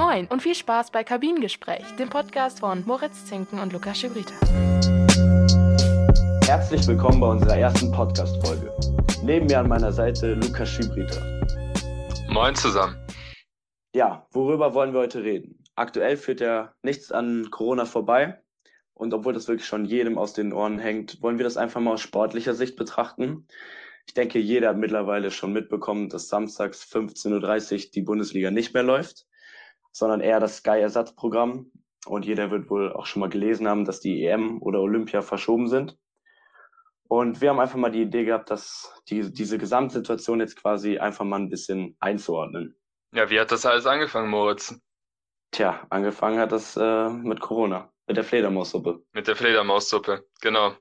Moin und viel Spaß bei Kabinengespräch, dem Podcast von Moritz Zinken und Lukas Schibrita. Herzlich willkommen bei unserer ersten Podcast-Folge. Neben mir an meiner Seite Lukas Schibrita. Moin zusammen. Ja, worüber wollen wir heute reden? Aktuell führt ja nichts an Corona vorbei. Und obwohl das wirklich schon jedem aus den Ohren hängt, wollen wir das einfach mal aus sportlicher Sicht betrachten. Ich denke, jeder hat mittlerweile schon mitbekommen, dass samstags 15.30 Uhr die Bundesliga nicht mehr läuft sondern eher das Sky-Ersatzprogramm. Und jeder wird wohl auch schon mal gelesen haben, dass die EM oder Olympia verschoben sind. Und wir haben einfach mal die Idee gehabt, dass die, diese Gesamtsituation jetzt quasi einfach mal ein bisschen einzuordnen. Ja, wie hat das alles angefangen, Moritz? Tja, angefangen hat das äh, mit Corona, mit der Fledermaussuppe. Mit der Fledermaussuppe, genau.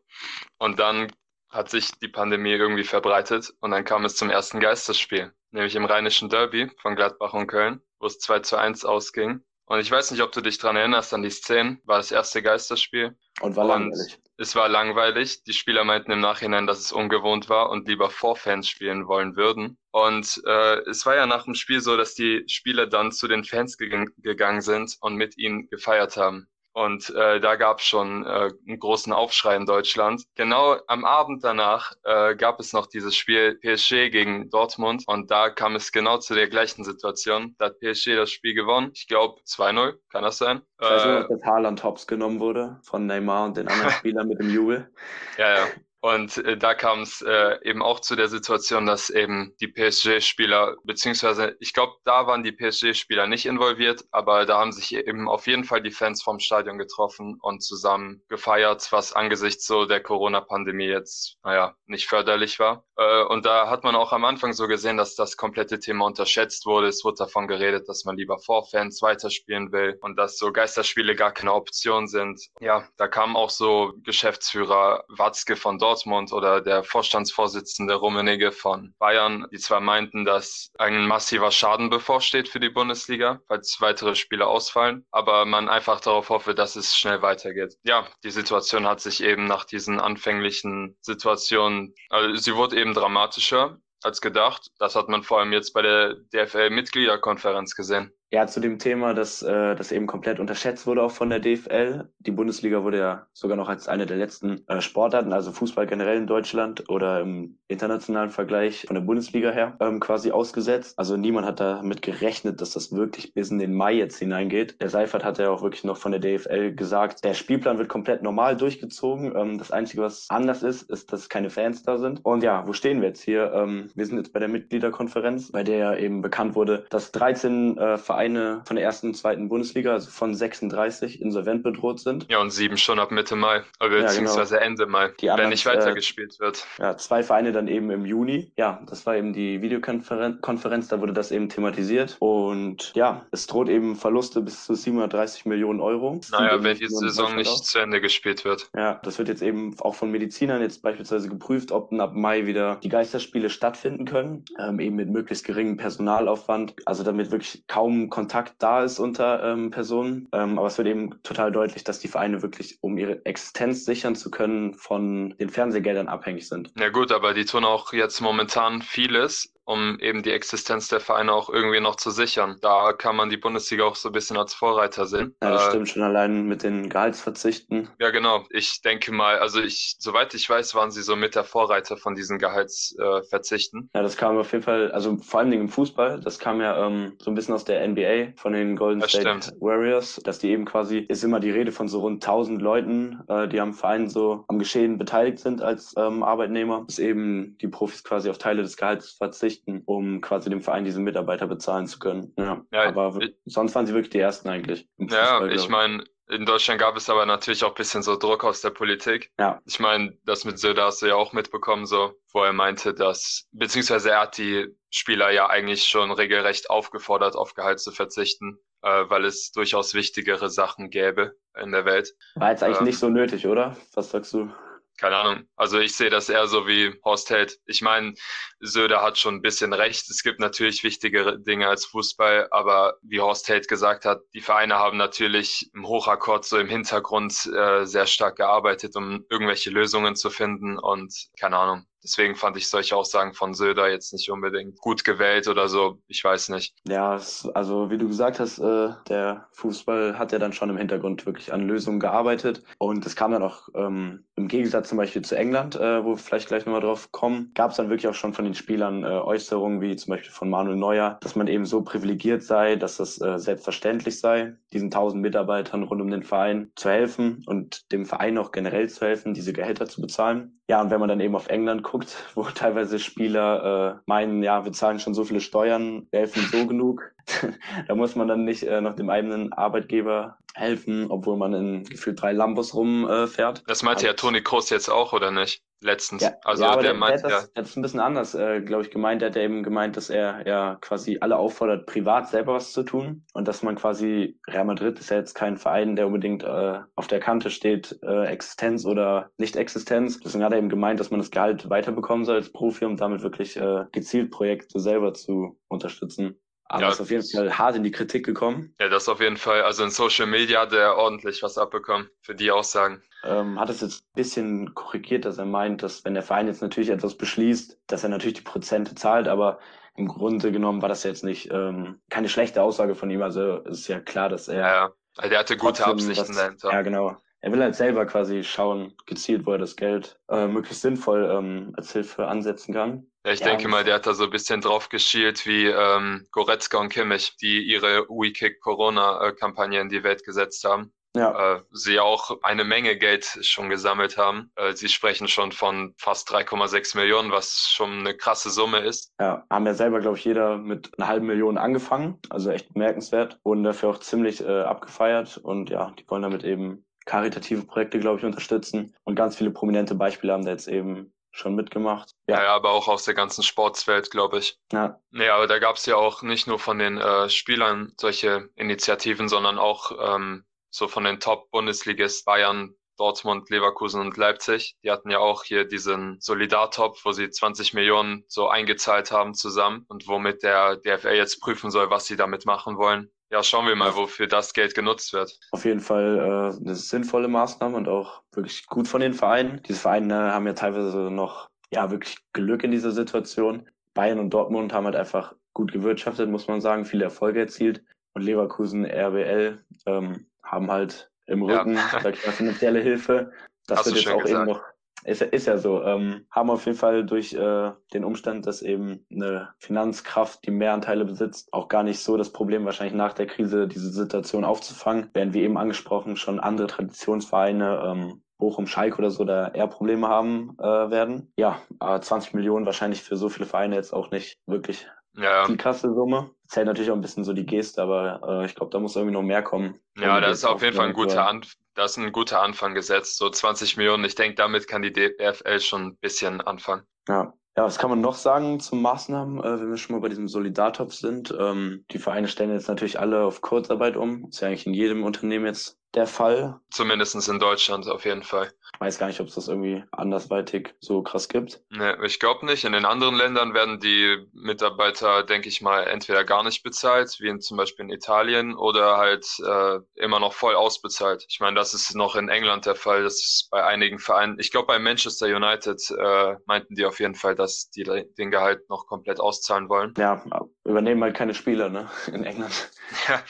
Und dann hat sich die Pandemie irgendwie verbreitet und dann kam es zum ersten Geisterspiel, nämlich im Rheinischen Derby von Gladbach und Köln wo es 2 zu 1 ausging. Und ich weiß nicht, ob du dich dran erinnerst an die Szenen. War das erste Geisterspiel. Und war und langweilig. Es war langweilig. Die Spieler meinten im Nachhinein, dass es ungewohnt war und lieber vor Fans spielen wollen würden. Und äh, es war ja nach dem Spiel so, dass die Spieler dann zu den Fans geg gegangen sind und mit ihnen gefeiert haben. Und äh, da gab es schon äh, einen großen Aufschrei in Deutschland. Genau am Abend danach äh, gab es noch dieses Spiel PSG gegen Dortmund und da kam es genau zu der gleichen Situation. Da hat PSG das Spiel gewonnen. Ich glaube 2-0, kann das sein? Ich weiß nicht, ob das Haaland Hops genommen wurde von Neymar und den anderen Spielern mit dem Jubel. Ja, ja. Und äh, da kam es äh, eben auch zu der Situation, dass eben die PSG-Spieler, beziehungsweise ich glaube, da waren die PSG-Spieler nicht involviert, aber da haben sich eben auf jeden Fall die Fans vom Stadion getroffen und zusammen gefeiert, was angesichts so der Corona-Pandemie jetzt, naja, nicht förderlich war. Äh, und da hat man auch am Anfang so gesehen, dass das komplette Thema unterschätzt wurde. Es wurde davon geredet, dass man lieber vor Fans weiterspielen will und dass so Geisterspiele gar keine Option sind. Ja, da kamen auch so Geschäftsführer Watzke von dort Dortmund oder der Vorstandsvorsitzende Rummenigge von Bayern, die zwar meinten, dass ein massiver Schaden bevorsteht für die Bundesliga, falls weitere Spiele ausfallen, aber man einfach darauf hoffe, dass es schnell weitergeht. Ja, die Situation hat sich eben nach diesen anfänglichen Situationen, also sie wurde eben dramatischer als gedacht. Das hat man vor allem jetzt bei der DFL-Mitgliederkonferenz gesehen. Ja, zu dem Thema, dass äh, das eben komplett unterschätzt wurde auch von der DFL. Die Bundesliga wurde ja sogar noch als eine der letzten äh, Sportarten, also Fußball generell in Deutschland oder im internationalen Vergleich von der Bundesliga her ähm, quasi ausgesetzt. Also niemand hat damit gerechnet, dass das wirklich bis in den Mai jetzt hineingeht. Der Seifert hat ja auch wirklich noch von der DFL gesagt, der Spielplan wird komplett normal durchgezogen. Ähm, das Einzige, was anders ist, ist, dass keine Fans da sind. Und ja, wo stehen wir jetzt hier? Ähm, wir sind jetzt bei der Mitgliederkonferenz, bei der ja eben bekannt wurde, dass 13 äh, Vereine von der ersten und zweiten Bundesliga, also von 36, insolvent bedroht sind. Ja, und sieben schon ab Mitte Mai, beziehungsweise ja, genau. Ende Mai, Die wenn nicht weitergespielt äh, wird. Ja, zwei Vereine dann eben im Juni. Ja, das war eben die Videokonferenz, da wurde das eben thematisiert. Und ja, es droht eben Verluste bis zu 730 Millionen Euro. Naja, wenn die Saison nicht zu Ende gespielt wird. Ja, das wird jetzt eben auch von Medizinern jetzt beispielsweise geprüft, ob ab Mai wieder die Geisterspiele stattfinden können, ähm, eben mit möglichst geringem Personalaufwand, also damit wirklich kaum Kontakt da ist unter ähm, Personen. Ähm, aber es wird eben total deutlich, dass die Vereine wirklich, um ihre Existenz sichern zu können, von den Fernsehgeldern abhängig sind. Ja gut, aber die tun auch jetzt momentan vieles, um eben die Existenz der Vereine auch irgendwie noch zu sichern. Da kann man die Bundesliga auch so ein bisschen als Vorreiter sehen. Ja, das äh, stimmt schon allein mit den Gehaltsverzichten. Ja, genau. Ich denke mal, also ich, soweit ich weiß, waren sie so mit der Vorreiter von diesen Gehaltsverzichten. Äh, ja, das kam auf jeden Fall, also vor allen Dingen im Fußball, das kam ja ähm, so ein bisschen aus der NBA von den Golden das State stimmt. Warriors, dass die eben quasi, ist immer die Rede von so rund 1000 Leuten, äh, die am Verein so am Geschehen beteiligt sind als ähm, Arbeitnehmer, dass eben die Profis quasi auf Teile des Gehalts verzichten verpflichten, um quasi dem Verein diese Mitarbeiter bezahlen zu können. Ja, ja aber ich, sonst waren sie wirklich die Ersten eigentlich. Ja, ich meine, in Deutschland gab es aber natürlich auch ein bisschen so Druck aus der Politik. Ja. Ich meine, das mit Söder hast du ja auch mitbekommen, so, wo er meinte, dass, beziehungsweise er hat die Spieler ja eigentlich schon regelrecht aufgefordert, auf Gehalt zu verzichten, äh, weil es durchaus wichtigere Sachen gäbe in der Welt. War jetzt eigentlich ähm, nicht so nötig, oder? Was sagst du? Keine Ahnung. Also ich sehe das eher so wie Horst Held. Ich meine, Söder hat schon ein bisschen recht. Es gibt natürlich wichtigere Dinge als Fußball, aber wie Horst Held gesagt hat, die Vereine haben natürlich im Hochakkord so im Hintergrund äh, sehr stark gearbeitet, um irgendwelche Lösungen zu finden und keine Ahnung. Deswegen fand ich solche Aussagen von Söder jetzt nicht unbedingt gut gewählt oder so. Ich weiß nicht. Ja, also wie du gesagt hast, äh, der Fußball hat ja dann schon im Hintergrund wirklich an Lösungen gearbeitet. Und es kam dann auch ähm, im Gegensatz zum Beispiel zu England, äh, wo wir vielleicht gleich nochmal drauf kommen, gab es dann wirklich auch schon von den Spielern äh, Äußerungen, wie zum Beispiel von Manuel Neuer, dass man eben so privilegiert sei, dass das äh, selbstverständlich sei, diesen tausend Mitarbeitern rund um den Verein zu helfen und dem Verein auch generell zu helfen, diese Gehälter zu bezahlen. Ja, und wenn man dann eben auf England guckt, wo teilweise Spieler äh, meinen, ja, wir zahlen schon so viele Steuern, wir helfen so genug, da muss man dann nicht äh, noch dem eigenen Arbeitgeber helfen, obwohl man in gefühlt drei Lambos rumfährt. Äh, das meinte also, ja Toni Kroos jetzt auch, oder nicht? Letztens. Ja, also ja, der, der, meint, der, hat das, der hat es ein bisschen anders, äh, glaube ich, gemeint. Der hat ja eben gemeint, dass er ja quasi alle auffordert, privat selber was zu tun. Und dass man quasi, Real Madrid ist ja jetzt kein Verein, der unbedingt äh, auf der Kante steht, äh, Existenz oder Nicht-Existenz. Deswegen hat er eben gemeint, dass man das Gehalt weiterbekommen soll als Profi, um damit wirklich äh, gezielt Projekte selber zu unterstützen. Aber ja, ist auf jeden Fall hart in die Kritik gekommen. Ja, das auf jeden Fall. Also in Social Media hat er ordentlich was abbekommen für die Aussagen. Ähm, hat es jetzt ein bisschen korrigiert, dass er meint, dass wenn der Verein jetzt natürlich etwas beschließt, dass er natürlich die Prozente zahlt, aber im Grunde genommen war das jetzt nicht ähm, keine schlechte Aussage von ihm. Also ist ja klar, dass er. Ja, ja. Also er hatte gute Absichten dahinter. Ja, genau. Er will halt selber quasi schauen, gezielt, wo er das Geld äh, möglichst sinnvoll ähm, als Hilfe ansetzen kann. Ja, ich ja, denke mal, der hat da so ein bisschen drauf geschielt wie ähm, Goretzka und Kimmich, die ihre We Kick Corona-Kampagne in die Welt gesetzt haben. Ja. Äh, sie auch eine Menge Geld schon gesammelt haben. Äh, sie sprechen schon von fast 3,6 Millionen, was schon eine krasse Summe ist. Ja, haben ja selber, glaube ich, jeder mit einer halben Million angefangen. Also echt bemerkenswert. und dafür auch ziemlich äh, abgefeiert. Und ja, die wollen damit eben karitative Projekte, glaube ich, unterstützen. Und ganz viele prominente Beispiele haben da jetzt eben schon mitgemacht. Ja. ja, aber auch aus der ganzen Sportswelt, glaube ich. Ja. Nee, aber da gab es ja auch nicht nur von den äh, Spielern solche Initiativen, sondern auch ähm, so von den Top-Bundesligist Bayern, Dortmund, Leverkusen und Leipzig. Die hatten ja auch hier diesen Solidartopf, wo sie 20 Millionen so eingezahlt haben zusammen und womit der DFL jetzt prüfen soll, was sie damit machen wollen. Ja, schauen wir mal, wofür das Geld genutzt wird. Auf jeden Fall äh, eine sinnvolle Maßnahme und auch wirklich gut von den Vereinen. Diese Vereine haben ja teilweise noch ja wirklich Glück in dieser Situation. Bayern und Dortmund haben halt einfach gut gewirtschaftet, muss man sagen, viele Erfolge erzielt. Und Leverkusen, RBL ähm, haben halt im Rücken ja. sag ich mal, finanzielle Hilfe. Das Hast wird jetzt auch gesagt. eben noch ist, ist ja so. Ähm, haben auf jeden Fall durch äh, den Umstand, dass eben eine Finanzkraft, die mehr Anteile besitzt, auch gar nicht so das Problem, wahrscheinlich nach der Krise diese Situation aufzufangen. Während wie eben angesprochen schon andere Traditionsvereine, ähm, Bochum, Schalke oder so, da eher Probleme haben äh, werden. Ja, äh, 20 Millionen wahrscheinlich für so viele Vereine jetzt auch nicht wirklich ja. die krasse Summe. Zählt natürlich auch ein bisschen so die Geste, aber äh, ich glaube, da muss irgendwie noch mehr kommen. Ja, das ist auf jeden Fall ein guter, An das ist ein guter Anfang gesetzt. So 20 Millionen. Ich denke, damit kann die DFL schon ein bisschen anfangen. Ja. Ja, was kann man noch sagen zum Maßnahmen, äh, wenn wir schon mal bei diesem Solidartopf sind? Ähm, die Vereine stellen jetzt natürlich alle auf Kurzarbeit um. Ist ja eigentlich in jedem Unternehmen jetzt der Fall. Zumindest in Deutschland auf jeden Fall. Ich weiß gar nicht, ob es das irgendwie andersweitig so krass gibt. Nee, ich glaube nicht. In den anderen Ländern werden die Mitarbeiter, denke ich mal, entweder gar nicht bezahlt, wie in, zum Beispiel in Italien, oder halt äh, immer noch voll ausbezahlt. Ich meine, das ist noch in England der Fall. Das ist bei einigen Vereinen. Ich glaube, bei Manchester United äh, meinten die auf jeden Fall, dass die den Gehalt noch komplett auszahlen wollen. Ja, übernehmen halt keine Spieler, ne? In England. Ja.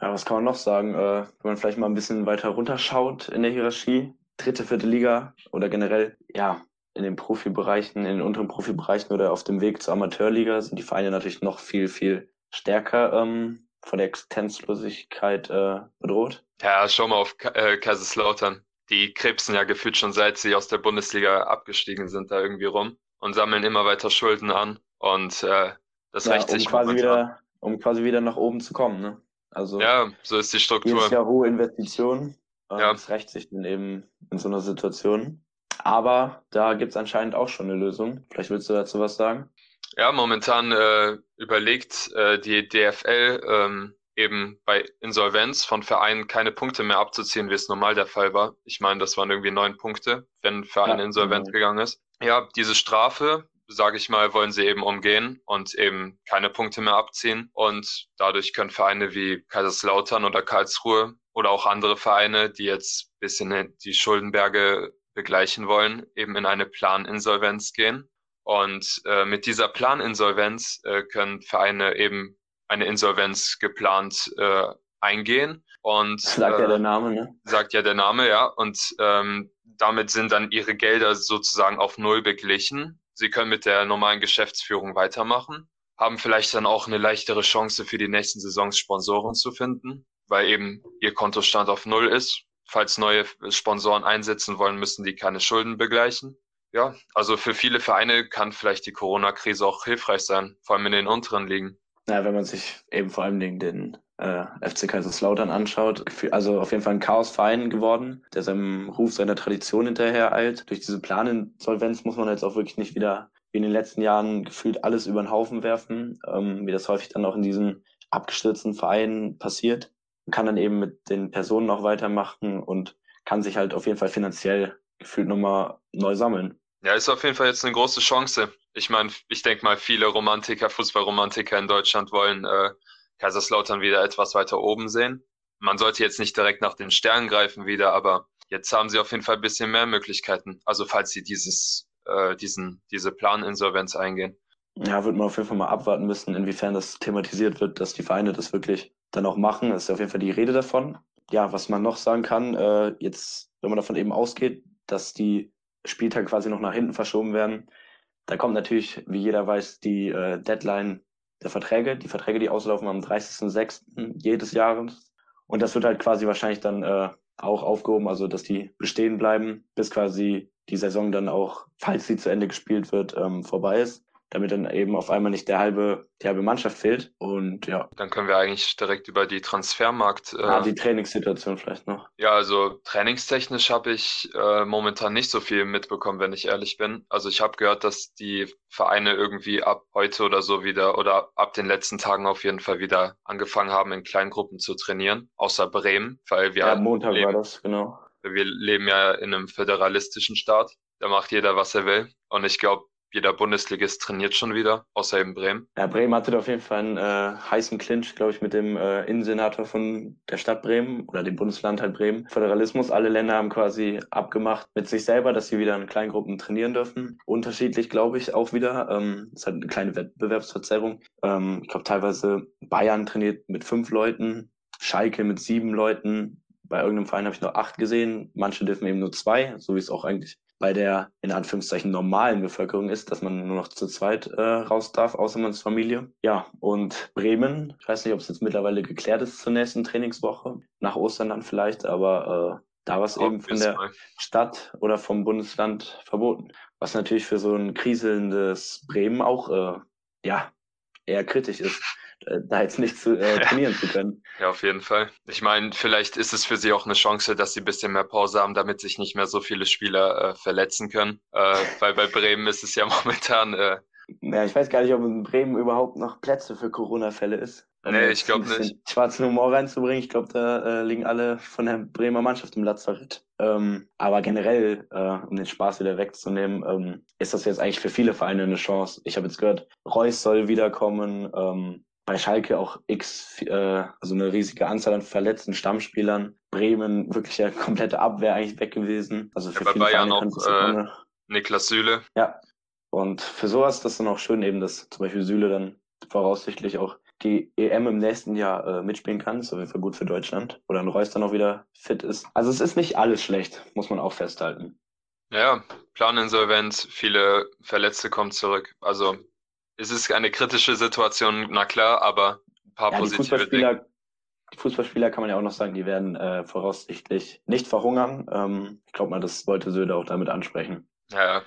Ja, was kann man noch sagen? Äh, wenn man vielleicht mal ein bisschen weiter runterschaut in der Hierarchie, dritte, vierte Liga oder generell, ja, in den Profibereichen, in den unteren Profibereichen oder auf dem Weg zur Amateurliga sind die Vereine natürlich noch viel, viel stärker ähm, von der Existenzlosigkeit äh, bedroht. Ja, schau mal auf äh, Kaiserslautern. Die krebsen ja gefühlt schon seit sie aus der Bundesliga abgestiegen sind, da irgendwie rum und sammeln immer weiter Schulden an. Und äh, das ja, rächt um sich quasi wieder, um quasi wieder nach oben zu kommen. Ne? Also ja, so ist die Struktur. Jedes Jahr hohe Investitionen. Ja. Das rächt sich dann eben in so einer Situation. Aber da gibt es anscheinend auch schon eine Lösung. Vielleicht willst du dazu was sagen? Ja, momentan äh, überlegt äh, die DFL ähm, eben bei Insolvenz von Vereinen keine Punkte mehr abzuziehen, wie es normal der Fall war. Ich meine, das waren irgendwie neun Punkte, wenn ein Verein ja, insolvent genau. gegangen ist. Ja, diese Strafe, sage ich mal, wollen sie eben umgehen und eben keine Punkte mehr abziehen. Und dadurch können Vereine wie Kaiserslautern oder Karlsruhe oder auch andere Vereine, die jetzt bisschen die Schuldenberge begleichen wollen, eben in eine Planinsolvenz gehen. Und äh, mit dieser Planinsolvenz äh, können Vereine eben eine Insolvenz geplant äh, eingehen. Und, sagt ja der äh, Name, ne? Sagt ja der Name, ja. Und ähm, damit sind dann ihre Gelder sozusagen auf Null beglichen. Sie können mit der normalen Geschäftsführung weitermachen, haben vielleicht dann auch eine leichtere Chance für die nächsten Saisons Sponsoren zu finden, weil eben ihr Kontostand auf Null ist. Falls neue Sponsoren einsetzen wollen, müssen die keine Schulden begleichen. Ja, also für viele Vereine kann vielleicht die Corona-Krise auch hilfreich sein, vor allem in den unteren Ligen. Ja, wenn man sich eben vor allem den äh, FC Kaiserslautern anschaut, also auf jeden Fall ein Chaosverein geworden, der seinem Ruf, seiner Tradition hinterher eilt. Durch diese Planinsolvenz muss man jetzt auch wirklich nicht wieder wie in den letzten Jahren gefühlt alles über den Haufen werfen, ähm, wie das häufig dann auch in diesen abgestürzten Vereinen passiert. Man kann dann eben mit den Personen noch weitermachen und kann sich halt auf jeden Fall finanziell gefühlt nochmal neu sammeln. Ja, ist auf jeden Fall jetzt eine große Chance. Ich meine, ich denke mal, viele Romantiker, Fußballromantiker in Deutschland wollen äh, Kaiserslautern wieder etwas weiter oben sehen. Man sollte jetzt nicht direkt nach den Sternen greifen wieder, aber jetzt haben sie auf jeden Fall ein bisschen mehr Möglichkeiten. Also falls sie dieses, äh, diesen, diese Planinsolvenz eingehen. Ja, wird man auf jeden Fall mal abwarten müssen, inwiefern das thematisiert wird, dass die Vereine das wirklich dann auch machen. Das ist auf jeden Fall die Rede davon. Ja, was man noch sagen kann, äh, jetzt, wenn man davon eben ausgeht, dass die Spieltage quasi noch nach hinten verschoben werden, da kommt natürlich, wie jeder weiß, die äh, Deadline der Verträge, die Verträge, die auslaufen am 30.06. jedes Jahres. Und das wird halt quasi wahrscheinlich dann äh, auch aufgehoben, also dass die bestehen bleiben, bis quasi die Saison dann auch, falls sie zu Ende gespielt wird, ähm, vorbei ist damit dann eben auf einmal nicht der halbe, die halbe Mannschaft fehlt. Und ja. Dann können wir eigentlich direkt über die Transfermarkt. Äh, ah, die Trainingssituation vielleicht noch. Ja, also trainingstechnisch habe ich äh, momentan nicht so viel mitbekommen, wenn ich ehrlich bin. Also ich habe gehört, dass die Vereine irgendwie ab heute oder so wieder oder ab den letzten Tagen auf jeden Fall wieder angefangen haben, in Kleingruppen zu trainieren, außer Bremen, weil wir. Ja, Montag leben, war das, genau. Wir leben ja in einem föderalistischen Staat. Da macht jeder, was er will. Und ich glaube, jeder Bundesligist trainiert schon wieder, außer eben Bremen. Ja, Bremen hatte auf jeden Fall einen äh, heißen Clinch, glaube ich, mit dem äh, Innensenator von der Stadt Bremen oder dem Bundesland halt Bremen. Föderalismus, alle Länder haben quasi abgemacht mit sich selber, dass sie wieder in Kleingruppen trainieren dürfen. Unterschiedlich, glaube ich, auch wieder. Ähm, es hat eine kleine Wettbewerbsverzerrung. Ähm, ich glaube, teilweise Bayern trainiert mit fünf Leuten, Schalke mit sieben Leuten. Bei irgendeinem Verein habe ich nur acht gesehen. Manche dürfen eben nur zwei, so wie es auch eigentlich bei der in Anführungszeichen normalen Bevölkerung ist, dass man nur noch zu zweit äh, raus darf, außer man ist Familie. Ja, und Bremen, ich weiß nicht, ob es jetzt mittlerweile geklärt ist zur nächsten Trainingswoche, nach Ostern dann vielleicht, aber äh, da war es eben von der. Stadt oder vom Bundesland verboten. Was natürlich für so ein kriselndes Bremen auch äh, ja eher kritisch ist. Äh, da jetzt nicht zu, äh, trainieren zu können. Ja, auf jeden Fall. Ich meine, vielleicht ist es für sie auch eine Chance, dass sie ein bisschen mehr Pause haben, damit sich nicht mehr so viele Spieler äh, verletzen können. Äh, weil bei Bremen ist es ja momentan. Äh, ja, ich weiß gar nicht, ob in Bremen überhaupt noch Plätze für Corona-Fälle ist. nee, ich glaube nicht. Schwarzen Humor reinzubringen, ich glaube, da äh, liegen alle von der Bremer Mannschaft im Lazarett. Ähm, aber generell, äh, um den Spaß wieder wegzunehmen, ähm, ist das jetzt eigentlich für viele Vereine eine Chance. Ich habe jetzt gehört, Reus soll wiederkommen, ähm, bei Schalke auch x, äh, also eine riesige Anzahl an verletzten Stammspielern. Bremen wirklich ja komplette Abwehr eigentlich weg gewesen. Also für ja, bei viele Bayern auch äh, Niklas Süle. Ja. Und für sowas ist das dann auch schön eben, dass zum Beispiel Süle dann voraussichtlich auch die EM im nächsten Jahr äh, mitspielen kann. Das ist auf jeden Fall gut für Deutschland. Oder ein Reus dann auch wieder fit ist. Also es ist nicht alles schlecht, muss man auch festhalten. Ja, Planinsolvenz, viele Verletzte kommen zurück. Also es ist eine kritische Situation, na klar, aber ein paar ja, positive die Fußballspieler, die Fußballspieler kann man ja auch noch sagen, die werden äh, voraussichtlich nicht verhungern. Ähm, ich glaube mal, das wollte Söder auch damit ansprechen. Ja.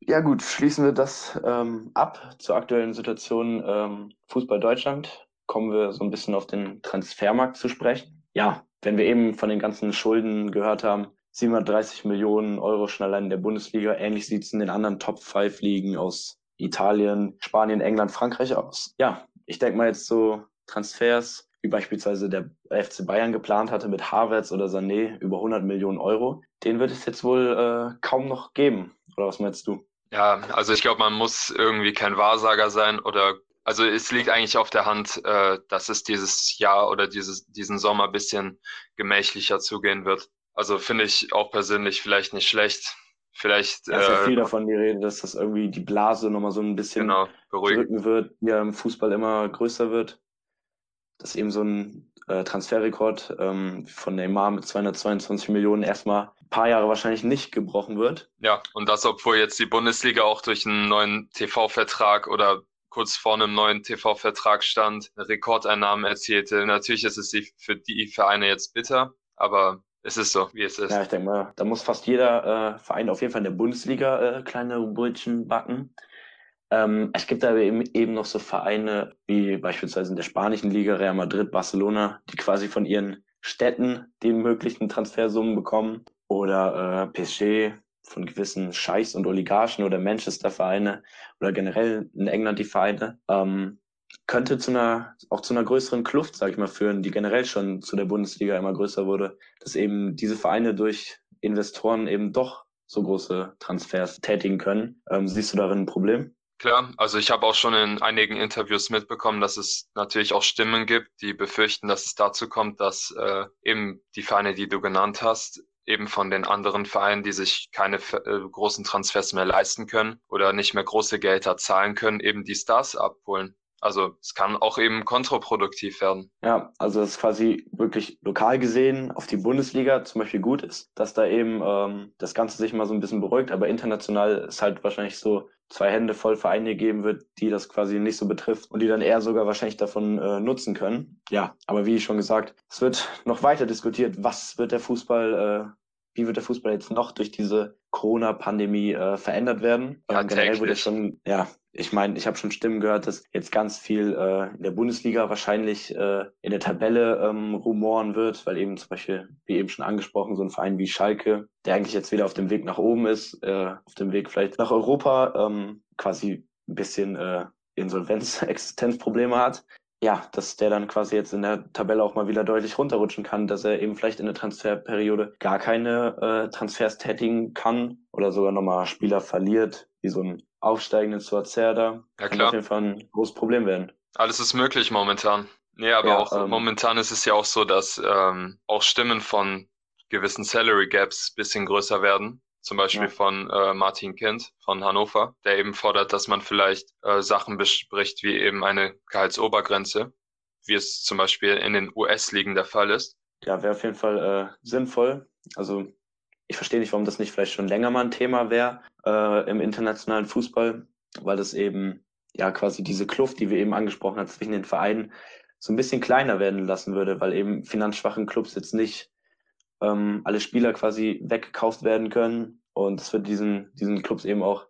Ja gut, schließen wir das ähm, ab zur aktuellen Situation ähm, Fußball Deutschland. Kommen wir so ein bisschen auf den Transfermarkt zu sprechen. Ja, wenn wir eben von den ganzen Schulden gehört haben, 730 Millionen Euro schon allein in der Bundesliga. Ähnlich sieht es in den anderen Top 5 Ligen aus Italien, Spanien, England, Frankreich aus. Ja, ich denke mal jetzt so Transfers, wie beispielsweise der FC Bayern geplant hatte mit Havertz oder Sané über 100 Millionen Euro, den wird es jetzt wohl äh, kaum noch geben. Oder was meinst du? Ja, also ich glaube, man muss irgendwie kein Wahrsager sein oder also es liegt eigentlich auf der Hand, äh, dass es dieses Jahr oder dieses, diesen Sommer bisschen gemächlicher zugehen wird. Also finde ich auch persönlich vielleicht nicht schlecht vielleicht. Ja, ist ja äh, viel davon die Rede, dass das irgendwie die Blase nochmal so ein bisschen genau, drücken wird, die ja im Fußball immer größer wird. Dass eben so ein äh, Transferrekord ähm, von Neymar mit 222 Millionen erstmal ein paar Jahre wahrscheinlich nicht gebrochen wird. Ja, und das, obwohl jetzt die Bundesliga auch durch einen neuen TV-Vertrag oder kurz vor einem neuen TV-Vertrag stand, Rekordeinnahmen erzielte. Natürlich ist es für die Vereine jetzt bitter, aber es ist so, wie es ist. Ja, ich denke mal, da muss fast jeder äh, Verein auf jeden Fall in der Bundesliga äh, kleine Brötchen backen. Ähm, es gibt aber eben, eben noch so Vereine wie beispielsweise in der spanischen Liga Real Madrid, Barcelona, die quasi von ihren Städten die möglichen Transfersummen bekommen oder äh, PSG von gewissen Scheichs und Oligarchen oder Manchester-Vereine oder generell in England die Vereine. Ähm, könnte zu einer, auch zu einer größeren Kluft, sag ich mal, führen, die generell schon zu der Bundesliga immer größer wurde, dass eben diese Vereine durch Investoren eben doch so große Transfers tätigen können. Ähm, siehst du darin ein Problem? Klar, also ich habe auch schon in einigen Interviews mitbekommen, dass es natürlich auch Stimmen gibt, die befürchten, dass es dazu kommt, dass äh, eben die Vereine, die du genannt hast, eben von den anderen Vereinen, die sich keine äh, großen Transfers mehr leisten können oder nicht mehr große Gelder zahlen können, eben die Stars abholen. Also es kann auch eben kontraproduktiv werden. Ja, also es ist quasi wirklich lokal gesehen auf die Bundesliga zum Beispiel gut ist, dass da eben ähm, das Ganze sich mal so ein bisschen beruhigt, aber international ist halt wahrscheinlich so zwei Hände voll Vereine geben wird, die das quasi nicht so betrifft und die dann eher sogar wahrscheinlich davon äh, nutzen können. Ja, aber wie schon gesagt, es wird noch weiter diskutiert, was wird der Fußball, äh, wie wird der Fußball jetzt noch durch diese Corona-Pandemie äh, verändert werden? Ja, ähm, generell wurde schon, ja, ich meine, ich habe schon Stimmen gehört, dass jetzt ganz viel äh, in der Bundesliga wahrscheinlich äh, in der Tabelle ähm, rumoren wird, weil eben zum Beispiel, wie eben schon angesprochen, so ein Verein wie Schalke, der eigentlich jetzt wieder auf dem Weg nach oben ist, äh, auf dem Weg vielleicht nach Europa, ähm, quasi ein bisschen äh, Insolvenz, Existenzprobleme hat. Ja, dass der dann quasi jetzt in der Tabelle auch mal wieder deutlich runterrutschen kann, dass er eben vielleicht in der Transferperiode gar keine äh, Transfers tätigen kann oder sogar nochmal Spieler verliert, wie so ein aufsteigenden Suazerda. Ja, klar. auf jeden Fall ein großes Problem werden. Alles ist möglich momentan. Nee, aber ja, auch ähm, momentan ist es ja auch so, dass ähm, auch Stimmen von gewissen Salary Gaps bisschen größer werden. Zum Beispiel ja. von äh, Martin Kind von Hannover, der eben fordert, dass man vielleicht äh, Sachen bespricht, wie eben eine Gehaltsobergrenze, wie es zum Beispiel in den US-Ligen der Fall ist. Ja, wäre auf jeden Fall äh, sinnvoll. Also ich verstehe nicht, warum das nicht vielleicht schon länger mal ein Thema wäre äh, im internationalen Fußball, weil das eben ja quasi diese Kluft, die wir eben angesprochen haben zwischen den Vereinen, so ein bisschen kleiner werden lassen würde, weil eben finanzschwachen Clubs jetzt nicht ähm, alle Spieler quasi weggekauft werden können. Und es wird diesen, diesen Clubs eben auch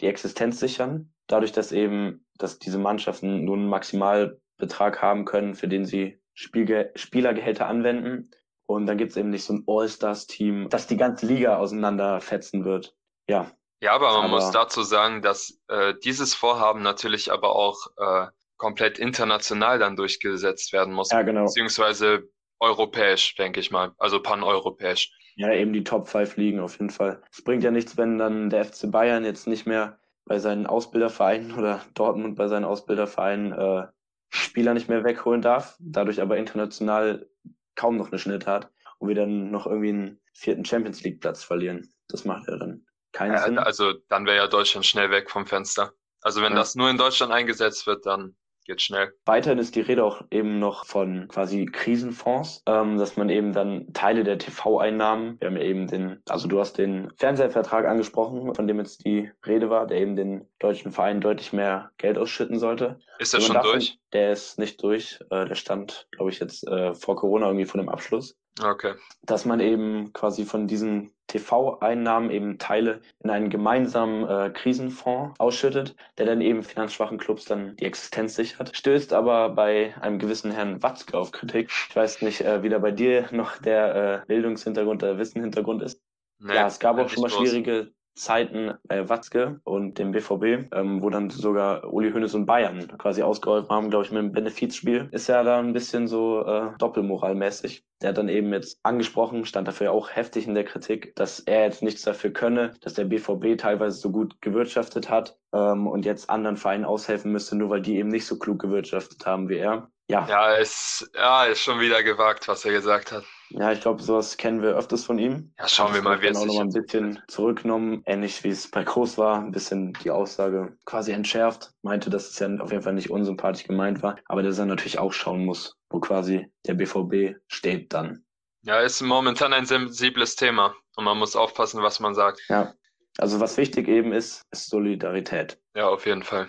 die Existenz sichern, dadurch, dass eben, dass diese Mannschaften nur einen Maximalbetrag haben können, für den sie Spielge Spielergehälter anwenden und dann gibt es eben nicht so ein All-Stars-Team, das die ganze Liga auseinanderfetzen wird. Ja. Ja, aber man aber, muss dazu sagen, dass äh, dieses Vorhaben natürlich aber auch äh, komplett international dann durchgesetzt werden muss. Ja, genau. Beziehungsweise europäisch, denke ich mal. Also paneuropäisch. Ja, eben die Top 5 liegen auf jeden Fall. Es bringt ja nichts, wenn dann der FC Bayern jetzt nicht mehr bei seinen Ausbildervereinen oder Dortmund bei seinen Ausbildervereinen äh, Spieler nicht mehr wegholen darf, dadurch aber international kaum noch eine Schnitt hat und wir dann noch irgendwie einen vierten Champions League Platz verlieren. Das macht ja dann keinen ja, Sinn. Also dann wäre ja Deutschland schnell weg vom Fenster. Also wenn ja. das nur in Deutschland eingesetzt wird, dann geht schnell. Weiterhin ist die Rede auch eben noch von quasi Krisenfonds, ähm, dass man eben dann Teile der TV-Einnahmen, wir haben ja eben den, also du hast den Fernsehvertrag angesprochen, von dem jetzt die Rede war, der eben den deutschen Vereinen deutlich mehr Geld ausschütten sollte. Ist der schon davon, durch? Der ist nicht durch. Äh, der stand, glaube ich, jetzt äh, vor Corona irgendwie vor dem Abschluss. Okay. Dass man eben quasi von diesen TV-Einnahmen eben Teile in einen gemeinsamen äh, Krisenfonds ausschüttet, der dann eben finanzschwachen Clubs dann die Existenz sichert. Stößt aber bei einem gewissen Herrn Watzke auf Kritik. Ich weiß nicht, äh, wie da bei dir noch der äh, Bildungshintergrund, der Wissenhintergrund ist. Nee, ja, es gab auch schon mal schwierige Zeiten bei Watzke und dem BVB, ähm, wo dann sogar Uli Hoeneß und Bayern quasi ausgeholfen haben, glaube ich, mit dem Benefizspiel. Ist ja da ein bisschen so äh, doppelmoralmäßig. Der hat dann eben jetzt angesprochen, stand dafür auch heftig in der Kritik, dass er jetzt nichts dafür könne, dass der BVB teilweise so gut gewirtschaftet hat ähm, und jetzt anderen Vereinen aushelfen müsste, nur weil die eben nicht so klug gewirtschaftet haben wie er. Ja, ja, ist, ja, ist schon wieder gewagt, was er gesagt hat. Ja, ich glaube, sowas kennen wir öfters von ihm. Ja, schauen wir mal, wie es auch noch mal ein bisschen zurückgenommen, ähnlich wie es bei Groß war, ein bisschen die Aussage quasi entschärft, meinte, dass es ja auf jeden Fall nicht unsympathisch gemeint war, aber dass er natürlich auch schauen muss, wo quasi der BVB steht dann. Ja, ist momentan ein sensibles Thema und man muss aufpassen, was man sagt. Ja, also was wichtig eben ist, ist Solidarität. Ja, auf jeden Fall.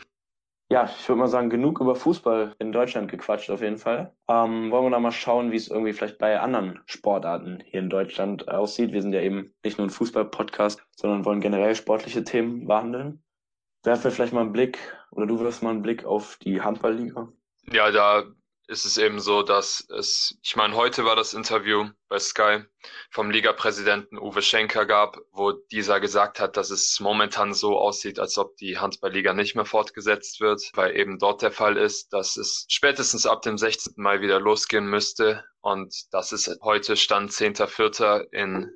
Ja, ich würde mal sagen, genug über Fußball in Deutschland gequatscht auf jeden Fall. Ähm, wollen wir da mal schauen, wie es irgendwie vielleicht bei anderen Sportarten hier in Deutschland aussieht. Wir sind ja eben nicht nur ein Fußball-Podcast, sondern wollen generell sportliche Themen behandeln. Werfen wir vielleicht mal einen Blick, oder du wirfst mal einen Blick auf die Handballliga. Ja, da ist es eben so, dass es, ich meine, heute war das Interview bei Sky vom Liga-Präsidenten Uwe Schenker gab, wo dieser gesagt hat, dass es momentan so aussieht, als ob die Handballliga nicht mehr fortgesetzt wird, weil eben dort der Fall ist, dass es spätestens ab dem 16. Mai wieder losgehen müsste. Und das ist heute Stand 10.4. in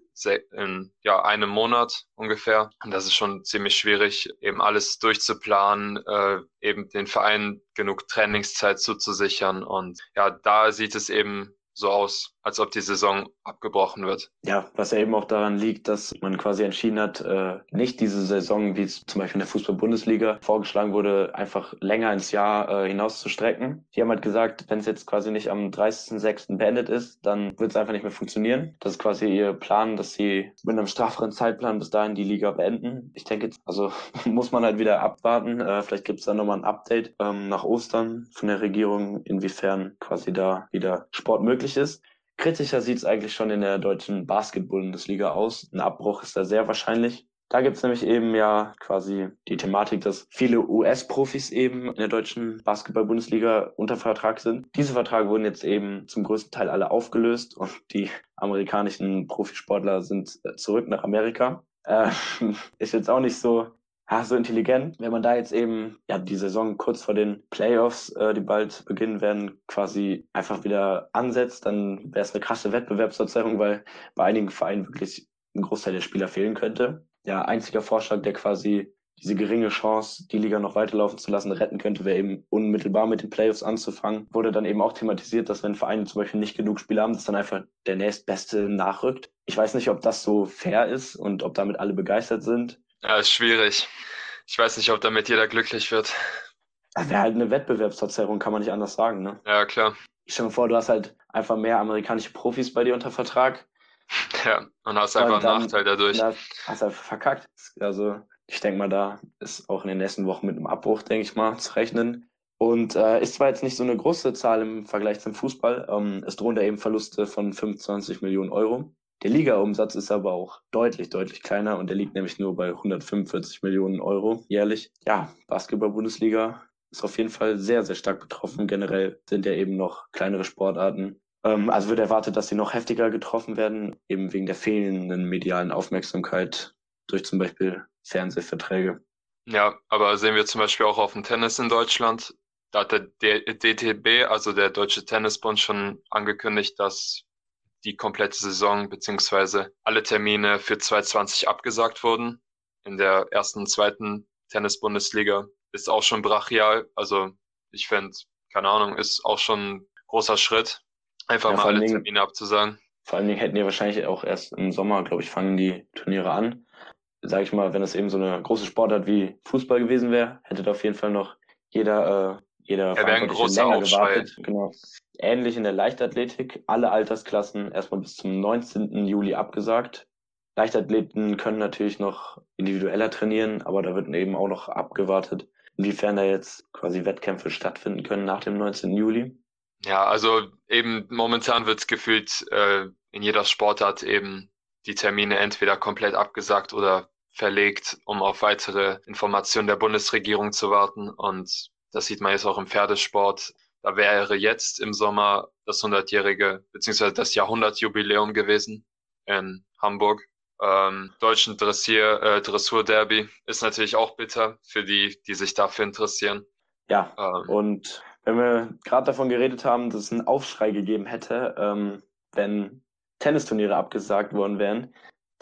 in ja, einem Monat ungefähr. Und das ist schon ziemlich schwierig, eben alles durchzuplanen, äh, eben den Verein genug Trainingszeit zuzusichern. Und ja, da sieht es eben so aus, als ob die Saison abgebrochen wird. Ja, was ja eben auch daran liegt, dass man quasi entschieden hat, äh, nicht diese Saison, wie es zum Beispiel in der Fußball-Bundesliga vorgeschlagen wurde, einfach länger ins Jahr äh, hinaus zu strecken. Die haben halt gesagt, wenn es jetzt quasi nicht am 30.06. beendet ist, dann wird es einfach nicht mehr funktionieren. Das ist quasi ihr Plan, dass sie mit einem strafferen Zeitplan bis dahin die Liga beenden. Ich denke, jetzt, also muss man halt wieder abwarten. Äh, vielleicht gibt es dann nochmal ein Update ähm, nach Ostern von der Regierung, inwiefern quasi da wieder Sport möglich ist. Kritischer sieht es eigentlich schon in der deutschen Basketball-Bundesliga aus. Ein Abbruch ist da sehr wahrscheinlich. Da gibt es nämlich eben ja quasi die Thematik, dass viele US-Profis eben in der deutschen Basketball-Bundesliga unter Vertrag sind. Diese Verträge wurden jetzt eben zum größten Teil alle aufgelöst und die amerikanischen Profisportler sind äh, zurück nach Amerika. Äh, ist jetzt auch nicht so ja, so intelligent. Wenn man da jetzt eben ja die Saison kurz vor den Playoffs, äh, die bald beginnen werden, quasi einfach wieder ansetzt, dann wäre es eine krasse Wettbewerbsverzerrung, weil bei einigen Vereinen wirklich ein Großteil der Spieler fehlen könnte. Der einzige Vorschlag, der quasi diese geringe Chance, die Liga noch weiterlaufen zu lassen, retten könnte, wäre eben unmittelbar mit den Playoffs anzufangen. Wurde dann eben auch thematisiert, dass wenn Vereine zum Beispiel nicht genug Spieler haben, dass dann einfach der nächstbeste nachrückt. Ich weiß nicht, ob das so fair ist und ob damit alle begeistert sind. Ja, ist schwierig. Ich weiß nicht, ob damit jeder glücklich wird. Das wäre halt eine Wettbewerbsverzerrung, kann man nicht anders sagen, ne? Ja, klar. Ich stelle mir vor, du hast halt einfach mehr amerikanische Profis bei dir unter Vertrag. Ja, und hast einfach einen Nachteil dadurch. Da hast du einfach verkackt. Also, ich denke mal, da ist auch in den nächsten Wochen mit einem Abbruch, denke ich mal, zu rechnen. Und äh, ist zwar jetzt nicht so eine große Zahl im Vergleich zum Fußball, ähm, es drohen da eben Verluste von 25 Millionen Euro. Der Ligaumsatz ist aber auch deutlich, deutlich kleiner und der liegt nämlich nur bei 145 Millionen Euro jährlich. Ja, Basketball-Bundesliga ist auf jeden Fall sehr, sehr stark betroffen. Generell sind ja eben noch kleinere Sportarten. Ähm, also wird erwartet, dass sie noch heftiger getroffen werden, eben wegen der fehlenden medialen Aufmerksamkeit durch zum Beispiel Fernsehverträge. Ja, aber sehen wir zum Beispiel auch auf dem Tennis in Deutschland. Da hat der DTB, also der Deutsche Tennisbund, schon angekündigt, dass die komplette Saison beziehungsweise alle Termine für 2020 abgesagt wurden. In der ersten und zweiten Tennis-Bundesliga ist auch schon brachial. Also ich finde, keine Ahnung, ist auch schon ein großer Schritt, einfach ja, mal alle Dingen, Termine abzusagen. Vor allen Dingen hätten die wahrscheinlich auch erst im Sommer, glaube ich, fangen die Turniere an. Sag ich mal, wenn es eben so eine große Sportart wie Fußball gewesen wäre, hätte da auf jeden Fall noch jeder äh, jeder ja, ein großer länger Aufschrei. gewartet. Genau. Ähnlich in der Leichtathletik, alle Altersklassen erstmal bis zum 19. Juli abgesagt. Leichtathleten können natürlich noch individueller trainieren, aber da wird eben auch noch abgewartet, inwiefern da jetzt quasi Wettkämpfe stattfinden können nach dem 19. Juli. Ja, also eben momentan wird gefühlt äh, in jeder Sportart eben die Termine entweder komplett abgesagt oder verlegt, um auf weitere Informationen der Bundesregierung zu warten. Und das sieht man jetzt auch im Pferdesport. Da wäre jetzt im Sommer das 100-jährige beziehungsweise das Jahrhundertjubiläum gewesen in Hamburg. Ähm, deutschen Dressier, äh, Dressur-Derby ist natürlich auch bitter für die, die sich dafür interessieren. Ja, ähm, und wenn wir gerade davon geredet haben, dass es einen Aufschrei gegeben hätte, ähm, wenn Tennisturniere abgesagt worden wären,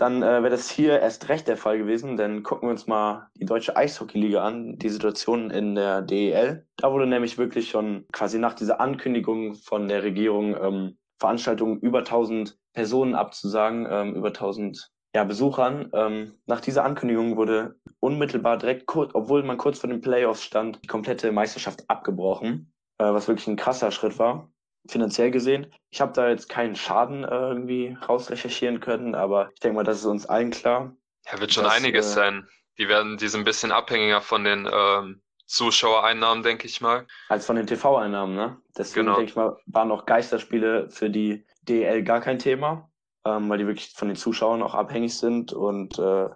dann äh, wäre das hier erst recht der Fall gewesen, denn gucken wir uns mal die deutsche Eishockeyliga an, die Situation in der DEL. Da wurde nämlich wirklich schon quasi nach dieser Ankündigung von der Regierung ähm, Veranstaltungen über 1000 Personen abzusagen, ähm, über 1000 ja, Besuchern. Ähm, nach dieser Ankündigung wurde unmittelbar direkt, kurz, obwohl man kurz vor den Playoffs stand, die komplette Meisterschaft abgebrochen, äh, was wirklich ein krasser Schritt war, finanziell gesehen. Ich habe da jetzt keinen Schaden äh, irgendwie rausrecherchieren können, aber ich denke mal, das ist uns allen klar. Ja, wird schon dass, einiges äh, sein. Die werden, die sind ein bisschen abhängiger von den ähm, Zuschauereinnahmen, denke ich mal. Als von den TV-Einnahmen, ne? Deswegen genau. denke ich mal, waren noch Geisterspiele für die DL gar kein Thema, ähm, weil die wirklich von den Zuschauern auch abhängig sind und äh,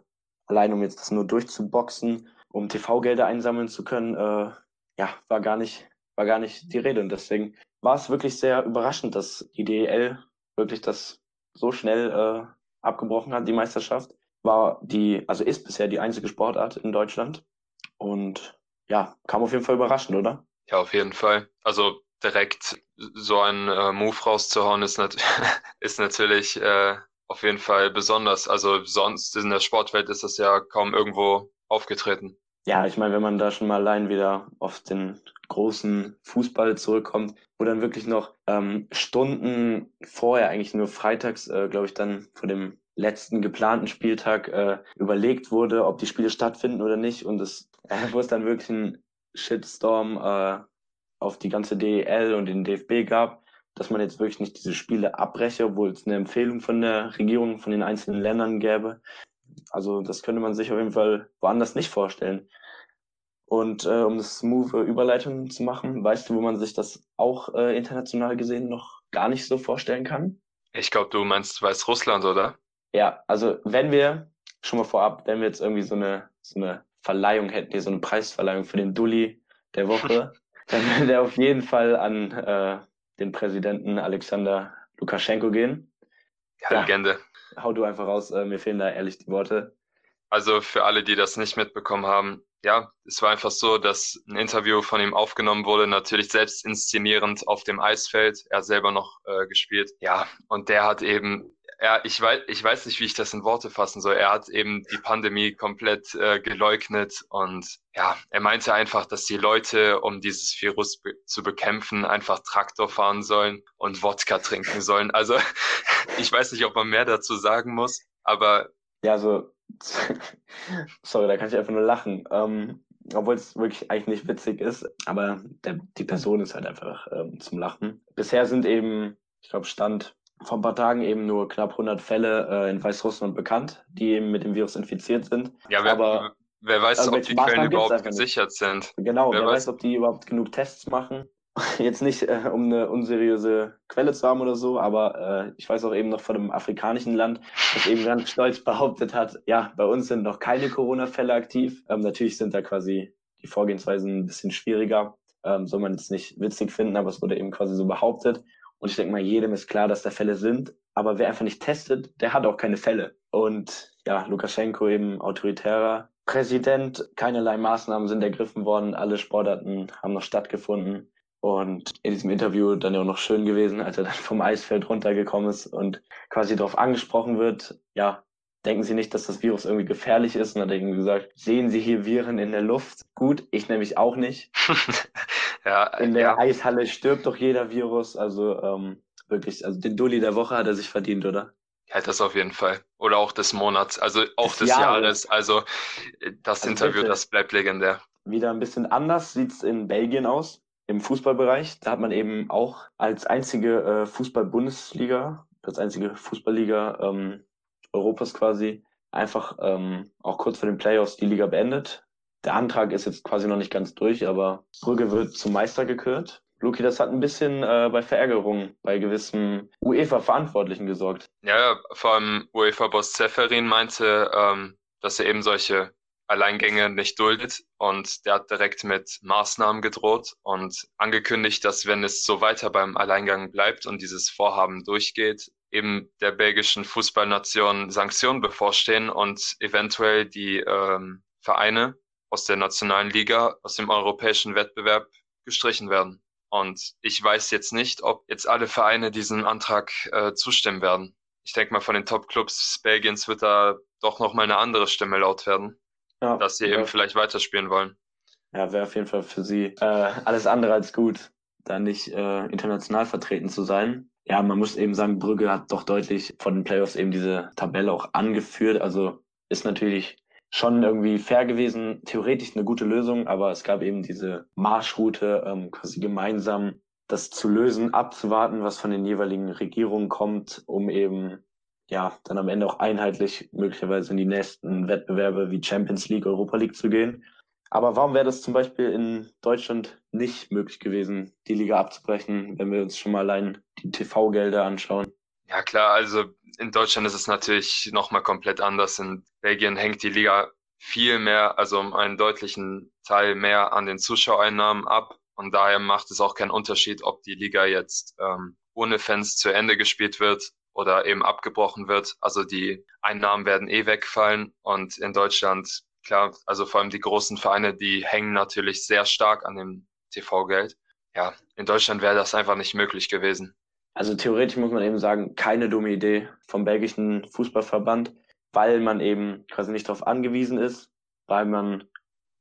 allein um jetzt das nur durchzuboxen, um TV-Gelder einsammeln zu können, äh, ja, war gar nicht, war gar nicht die Rede. Und deswegen war es wirklich sehr überraschend, dass die DL wirklich das so schnell äh, abgebrochen hat, die Meisterschaft. War die, also ist bisher die einzige Sportart in Deutschland. Und ja, kam auf jeden Fall überraschend, oder? Ja, auf jeden Fall. Also direkt so einen äh, Move rauszuhauen, ist, nat ist natürlich äh, auf jeden Fall besonders. Also sonst in der Sportwelt ist das ja kaum irgendwo aufgetreten. Ja, ich meine, wenn man da schon mal allein wieder auf den großen Fußball zurückkommt, wo dann wirklich noch ähm, Stunden vorher, eigentlich nur freitags, äh, glaube ich, dann vor dem letzten geplanten Spieltag äh, überlegt wurde, ob die Spiele stattfinden oder nicht. Und es, äh, wo es dann wirklich ein Shitstorm äh, auf die ganze DEL und den DFB gab, dass man jetzt wirklich nicht diese Spiele abbreche, obwohl es eine Empfehlung von der Regierung, von den einzelnen Ländern gäbe. Also das könnte man sich auf jeden Fall woanders nicht vorstellen. Und äh, um das smooth Überleitung zu machen, weißt du, wo man sich das auch äh, international gesehen noch gar nicht so vorstellen kann? Ich glaube, du meinst Weißrussland, oder? Ja, also wenn wir, schon mal vorab, wenn wir jetzt irgendwie so eine, so eine Verleihung hätten, hier so eine Preisverleihung für den Dulli der Woche, dann würde der auf jeden Fall an äh, den Präsidenten Alexander Lukaschenko gehen. Ja, Legende. Hau du einfach raus, äh, mir fehlen da ehrlich die Worte. Also für alle, die das nicht mitbekommen haben, ja, es war einfach so, dass ein Interview von ihm aufgenommen wurde, natürlich selbst inszenierend auf dem Eisfeld, er selber noch äh, gespielt. Ja, und der hat eben er, ich weiß, ich weiß nicht, wie ich das in Worte fassen soll. Er hat eben die Pandemie komplett äh, geleugnet und ja, er meinte einfach, dass die Leute, um dieses Virus be zu bekämpfen, einfach Traktor fahren sollen und Wodka trinken sollen. Also ich weiß nicht, ob man mehr dazu sagen muss, aber ja, so sorry, da kann ich einfach nur lachen. Ähm, obwohl es wirklich eigentlich nicht witzig ist, aber der, die Person ist halt einfach ähm, zum Lachen. Bisher sind eben, ich glaube, Stand vor ein paar Tagen eben nur knapp 100 Fälle äh, in Weißrussland bekannt, die eben mit dem Virus infiziert sind. Ja, wer, aber, wer weiß, also ob die Quellen überhaupt gesichert nicht. sind. Genau, wer, wer weiß, weiß, ob die überhaupt genug Tests machen. Jetzt nicht, äh, um eine unseriöse Quelle zu haben oder so, aber äh, ich weiß auch eben noch von einem afrikanischen Land, das eben ganz stolz behauptet hat, ja, bei uns sind noch keine Corona-Fälle aktiv. Ähm, natürlich sind da quasi die Vorgehensweisen ein bisschen schwieriger. Ähm, soll man jetzt nicht witzig finden, aber es wurde eben quasi so behauptet. Und ich denke mal, jedem ist klar, dass da Fälle sind. Aber wer einfach nicht testet, der hat auch keine Fälle. Und ja, Lukaschenko eben autoritärer Präsident. Keinerlei Maßnahmen sind ergriffen worden. Alle Sportarten haben noch stattgefunden. Und in diesem Interview dann ja auch noch schön gewesen, als er dann vom Eisfeld runtergekommen ist und quasi darauf angesprochen wird, ja, denken Sie nicht, dass das Virus irgendwie gefährlich ist? Und dann hat er gesagt, sehen Sie hier Viren in der Luft? Gut, ich nämlich auch nicht. ja, in der ja. Eishalle stirbt doch jeder Virus. Also ähm, wirklich, also den Dulli der Woche hat er sich verdient, oder? Ja, das auf jeden Fall. Oder auch des Monats, also auch des, des Jahres. Jahres. Also das also Interview, bitte. das bleibt legendär. Wieder ein bisschen anders sieht's in Belgien aus, im Fußballbereich. Da hat man eben auch als einzige äh, Fußball-Bundesliga, als einzige Fußballliga ähm, Europas quasi, einfach ähm, auch kurz vor den Playoffs die Liga beendet. Der Antrag ist jetzt quasi noch nicht ganz durch, aber Brügge wird zum Meister gekürt. Luki, das hat ein bisschen äh, bei Verärgerung bei gewissen UEFA-Verantwortlichen gesorgt. Ja, vor allem UEFA-Boss Zeferin meinte, ähm, dass er eben solche Alleingänge nicht duldet und der hat direkt mit Maßnahmen gedroht und angekündigt, dass wenn es so weiter beim Alleingang bleibt und dieses Vorhaben durchgeht, eben der belgischen Fußballnation Sanktionen bevorstehen und eventuell die ähm, Vereine aus der nationalen Liga, aus dem europäischen Wettbewerb gestrichen werden. Und ich weiß jetzt nicht, ob jetzt alle Vereine diesem Antrag äh, zustimmen werden. Ich denke mal, von den Top-Clubs Belgiens wird da doch nochmal eine andere Stimme laut werden, ja, dass sie ja. eben vielleicht weiterspielen wollen. Ja, wäre auf jeden Fall für sie äh, alles andere als gut, da nicht äh, international vertreten zu sein. ja, man muss eben sagen, Brügge hat doch deutlich von den Playoffs eben diese Tabelle auch angeführt. Also ist natürlich schon irgendwie fair gewesen, theoretisch eine gute Lösung, aber es gab eben diese Marschroute, ähm, quasi gemeinsam das zu lösen, abzuwarten, was von den jeweiligen Regierungen kommt, um eben ja dann am Ende auch einheitlich möglicherweise in die nächsten Wettbewerbe wie Champions League, Europa League zu gehen. Aber warum wäre das zum Beispiel in Deutschland nicht möglich gewesen, die Liga abzubrechen, wenn wir uns schon mal allein die TV-Gelder anschauen? Ja klar, also in Deutschland ist es natürlich nochmal komplett anders. In Belgien hängt die Liga viel mehr, also um einen deutlichen Teil mehr an den Zuschauereinnahmen ab. Und daher macht es auch keinen Unterschied, ob die Liga jetzt ähm, ohne Fans zu Ende gespielt wird oder eben abgebrochen wird. Also die Einnahmen werden eh wegfallen. Und in Deutschland klar, also vor allem die großen Vereine, die hängen natürlich sehr stark an dem TV-Geld. Ja, in Deutschland wäre das einfach nicht möglich gewesen. Also theoretisch muss man eben sagen, keine dumme Idee vom belgischen Fußballverband, weil man eben quasi nicht darauf angewiesen ist, weil man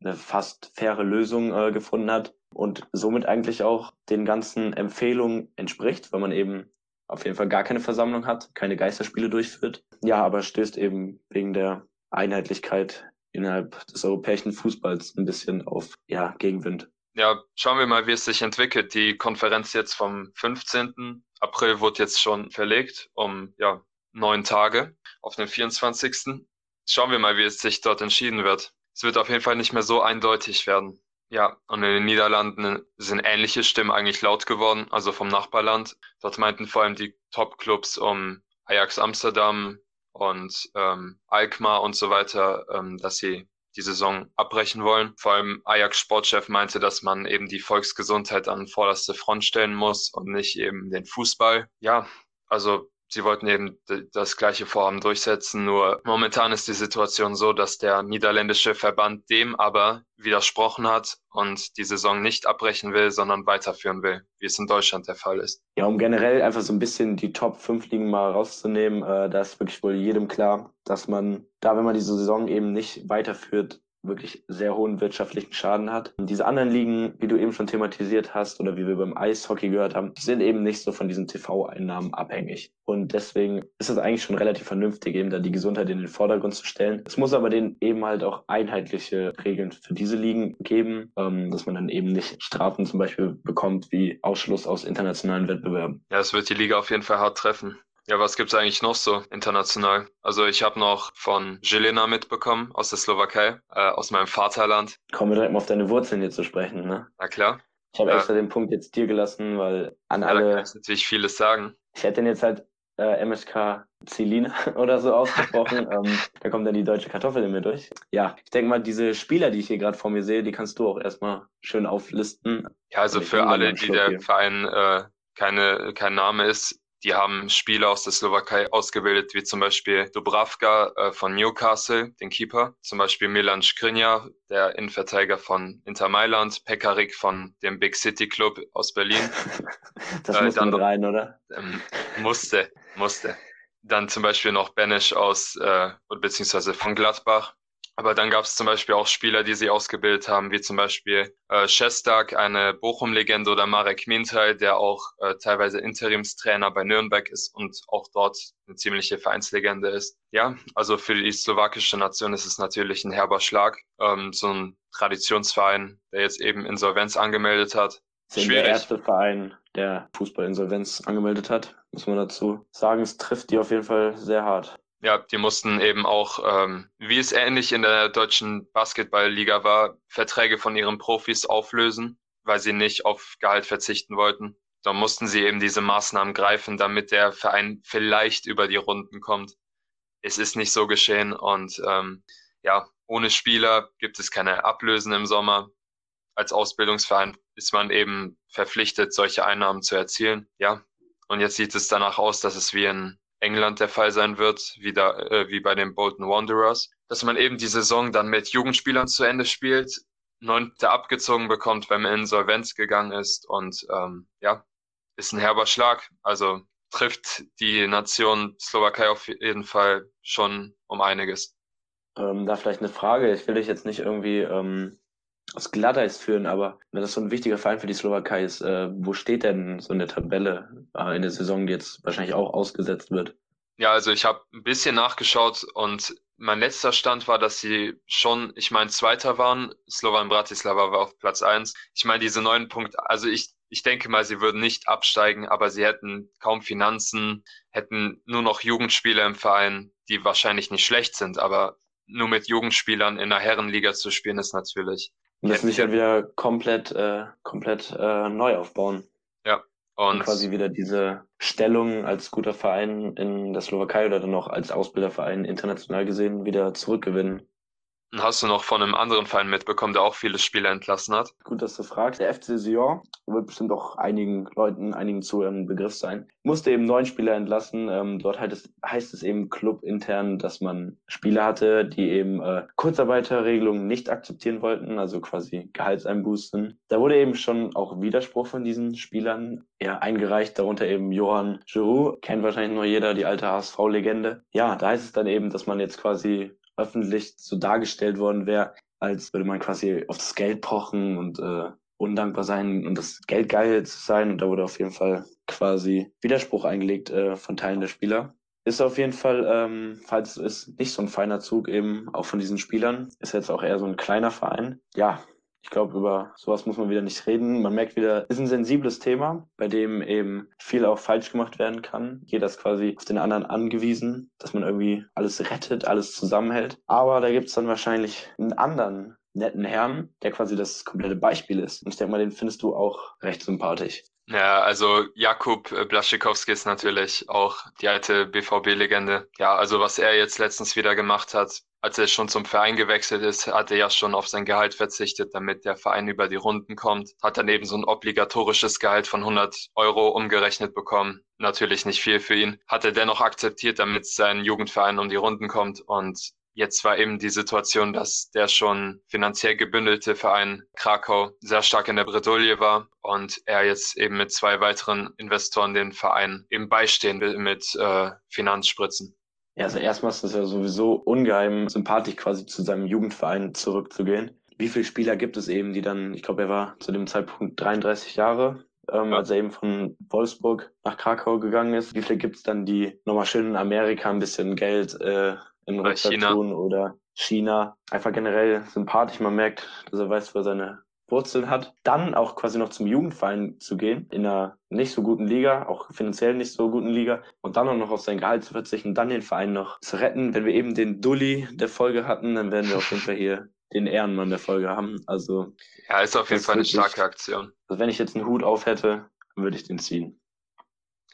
eine fast faire Lösung äh, gefunden hat und somit eigentlich auch den ganzen Empfehlungen entspricht, weil man eben auf jeden Fall gar keine Versammlung hat, keine Geisterspiele durchführt. Ja, aber stößt eben wegen der Einheitlichkeit innerhalb des europäischen Fußballs ein bisschen auf ja, Gegenwind. Ja, schauen wir mal, wie es sich entwickelt. Die Konferenz jetzt vom 15. April wurde jetzt schon verlegt um ja, neun Tage auf den 24. Schauen wir mal, wie es sich dort entschieden wird. Es wird auf jeden Fall nicht mehr so eindeutig werden. Ja, und in den Niederlanden sind ähnliche Stimmen eigentlich laut geworden, also vom Nachbarland. Dort meinten vor allem die Top-Clubs um Ajax Amsterdam, und ähm, Alkmaar und so weiter, ähm, dass sie die Saison abbrechen wollen. Vor allem Ajax Sportchef meinte, dass man eben die Volksgesundheit an vorderste Front stellen muss und nicht eben den Fußball. Ja, also Sie wollten eben das gleiche Vorhaben durchsetzen, nur momentan ist die Situation so, dass der niederländische Verband dem aber widersprochen hat und die Saison nicht abbrechen will, sondern weiterführen will, wie es in Deutschland der Fall ist. Ja, um generell einfach so ein bisschen die Top 5 Ligen mal rauszunehmen, äh, da ist wirklich wohl jedem klar, dass man da, wenn man diese Saison eben nicht weiterführt, wirklich sehr hohen wirtschaftlichen Schaden hat. Und diese anderen Ligen, wie du eben schon thematisiert hast oder wie wir beim Eishockey gehört haben, sind eben nicht so von diesen TV-Einnahmen abhängig. Und deswegen ist es eigentlich schon relativ vernünftig, eben da die Gesundheit in den Vordergrund zu stellen. Es muss aber denen eben halt auch einheitliche Regeln für diese Ligen geben, ähm, dass man dann eben nicht Strafen zum Beispiel bekommt wie Ausschluss aus internationalen Wettbewerben. Ja, es wird die Liga auf jeden Fall hart treffen. Ja, was gibt's eigentlich noch so international? Also ich habe noch von Jelena mitbekommen aus der Slowakei, äh, aus meinem Vaterland. Kommen wir direkt mal auf deine Wurzeln hier zu sprechen, ne? Na klar. Ich habe ja. extra den Punkt jetzt dir gelassen, weil an ja, alle. Da kann ich natürlich vieles sagen. Ich hätte den jetzt halt äh, MSK Celine oder so ausgesprochen. ähm, da kommt dann die deutsche Kartoffel in mir durch. Ja, ich denke mal, diese Spieler, die ich hier gerade vor mir sehe, die kannst du auch erstmal schön auflisten. Ja, also für alle, die der Verein äh, keine, kein Name ist, die haben Spieler aus der Slowakei ausgebildet, wie zum Beispiel Dubravka äh, von Newcastle, den Keeper, zum Beispiel Milan Skriniar, der Innenverteidiger von Inter Mailand, Pekarik von dem Big City Club aus Berlin. das äh, muss dann rein, oder? Ähm, musste, musste. Dann zum Beispiel noch Benesch aus, äh, beziehungsweise von Gladbach, aber dann gab es zum Beispiel auch Spieler, die sie ausgebildet haben, wie zum Beispiel äh, Shestak, eine Bochum-Legende, oder Marek Mintal, der auch äh, teilweise Interimstrainer bei Nürnberg ist und auch dort eine ziemliche Vereinslegende ist. Ja, also für die slowakische Nation ist es natürlich ein herber Schlag. Ähm, so ein Traditionsverein, der jetzt eben Insolvenz angemeldet hat. Schwierig. Der erste Verein, der Fußballinsolvenz angemeldet hat, muss man dazu sagen. Es trifft die auf jeden Fall sehr hart. Ja, die mussten eben auch, ähm, wie es ähnlich in der deutschen Basketballliga war, Verträge von ihren Profis auflösen, weil sie nicht auf Gehalt verzichten wollten. Da mussten sie eben diese Maßnahmen greifen, damit der Verein vielleicht über die Runden kommt. Es ist nicht so geschehen und ähm, ja, ohne Spieler gibt es keine Ablösen im Sommer. Als Ausbildungsverein ist man eben verpflichtet, solche Einnahmen zu erzielen. Ja, und jetzt sieht es danach aus, dass es wie in England der Fall sein wird, wie, da, äh, wie bei den Bolton Wanderers, dass man eben die Saison dann mit Jugendspielern zu Ende spielt, neunte abgezogen bekommt, wenn man in Insolvenz gegangen ist und ähm, ja, ist ein herber Schlag. Also trifft die Nation Slowakei auf jeden Fall schon um einiges. Ähm, da vielleicht eine Frage. Ich will dich jetzt nicht irgendwie ähm, aus Gladys führen, aber wenn das so ein wichtiger Verein für die Slowakei ist, äh, wo steht denn so eine Tabelle äh, in der Saison, die jetzt wahrscheinlich auch ausgesetzt wird? Ja, also ich habe ein bisschen nachgeschaut und mein letzter Stand war, dass sie schon, ich meine, Zweiter waren. Slovan Bratislava war auf Platz eins. Ich meine, diese neun Punkte, also ich, ich denke mal, sie würden nicht absteigen, aber sie hätten kaum Finanzen, hätten nur noch Jugendspieler im Verein, die wahrscheinlich nicht schlecht sind, aber nur mit Jugendspielern in der Herrenliga zu spielen, ist natürlich. Müssen sich halt wieder komplett, äh, komplett äh, neu aufbauen. Ja. Und, und quasi wieder diese Stellung als guter Verein in der Slowakei oder dann auch als Ausbilderverein international gesehen wieder zurückgewinnen. Hast du noch von einem anderen Verein mitbekommen, der auch viele Spieler entlassen hat? Gut, dass du fragst. Der FC Sion wird bestimmt auch einigen Leuten, einigen Zuhörern ein Begriff sein. Musste eben neun Spieler entlassen. Ähm, dort heißt es, heißt es eben clubintern, dass man Spieler hatte, die eben äh, Kurzarbeiterregelungen nicht akzeptieren wollten, also quasi Gehaltseinbußen. Da wurde eben schon auch Widerspruch von diesen Spielern ja, eingereicht, darunter eben Johann Giroud, kennt wahrscheinlich nur jeder, die alte HSV-Legende. Ja, da heißt es dann eben, dass man jetzt quasi öffentlich so dargestellt worden wäre, als würde man quasi auf das Geld pochen und äh, undankbar sein und das Geld geil zu sein. Und da wurde auf jeden Fall quasi Widerspruch eingelegt äh, von Teilen der Spieler. Ist auf jeden Fall, ähm, falls es nicht so ein feiner Zug eben auch von diesen Spielern. Ist jetzt auch eher so ein kleiner Verein. Ja, ich glaube, über sowas muss man wieder nicht reden. Man merkt wieder, ist ein sensibles Thema, bei dem eben viel auch falsch gemacht werden kann. Jeder ist quasi auf den anderen angewiesen, dass man irgendwie alles rettet, alles zusammenhält. Aber da gibt es dann wahrscheinlich einen anderen netten Herrn, der quasi das komplette Beispiel ist. Und ich denke mal, den findest du auch recht sympathisch. Ja, also Jakub Blaschikowski ist natürlich auch die alte BVB-Legende. Ja, also was er jetzt letztens wieder gemacht hat, als er schon zum Verein gewechselt ist, hat er ja schon auf sein Gehalt verzichtet, damit der Verein über die Runden kommt. Hat dann eben so ein obligatorisches Gehalt von 100 Euro umgerechnet bekommen. Natürlich nicht viel für ihn. Hat er dennoch akzeptiert, damit sein Jugendverein um die Runden kommt. Und jetzt war eben die Situation, dass der schon finanziell gebündelte Verein Krakau sehr stark in der Bredouille war und er jetzt eben mit zwei weiteren Investoren den Verein eben beistehen will mit äh, Finanzspritzen. Ja, also erstmal ist es ja sowieso ungeheim sympathisch, quasi zu seinem Jugendverein zurückzugehen. Wie viele Spieler gibt es eben, die dann, ich glaube, er war zu dem Zeitpunkt 33 Jahre, ähm, ja. als er eben von Wolfsburg nach Krakau gegangen ist. Wie viele gibt es dann, die nochmal schön in Amerika ein bisschen Geld äh, in Rucksack tun oder China? Einfach generell sympathisch. Man merkt, dass er weiß, wo er seine Wurzeln hat, dann auch quasi noch zum Jugendverein zu gehen, in einer nicht so guten Liga, auch finanziell nicht so guten Liga, und dann auch noch auf sein Gehalt zu verzichten, dann den Verein noch zu retten. Wenn wir eben den Dulli der Folge hatten, dann werden wir auf jeden Fall hier den Ehrenmann der Folge haben. Also ja, ist auf jeden Fall eine starke Aktion. Also wenn ich jetzt einen Hut auf hätte, würde ich den ziehen.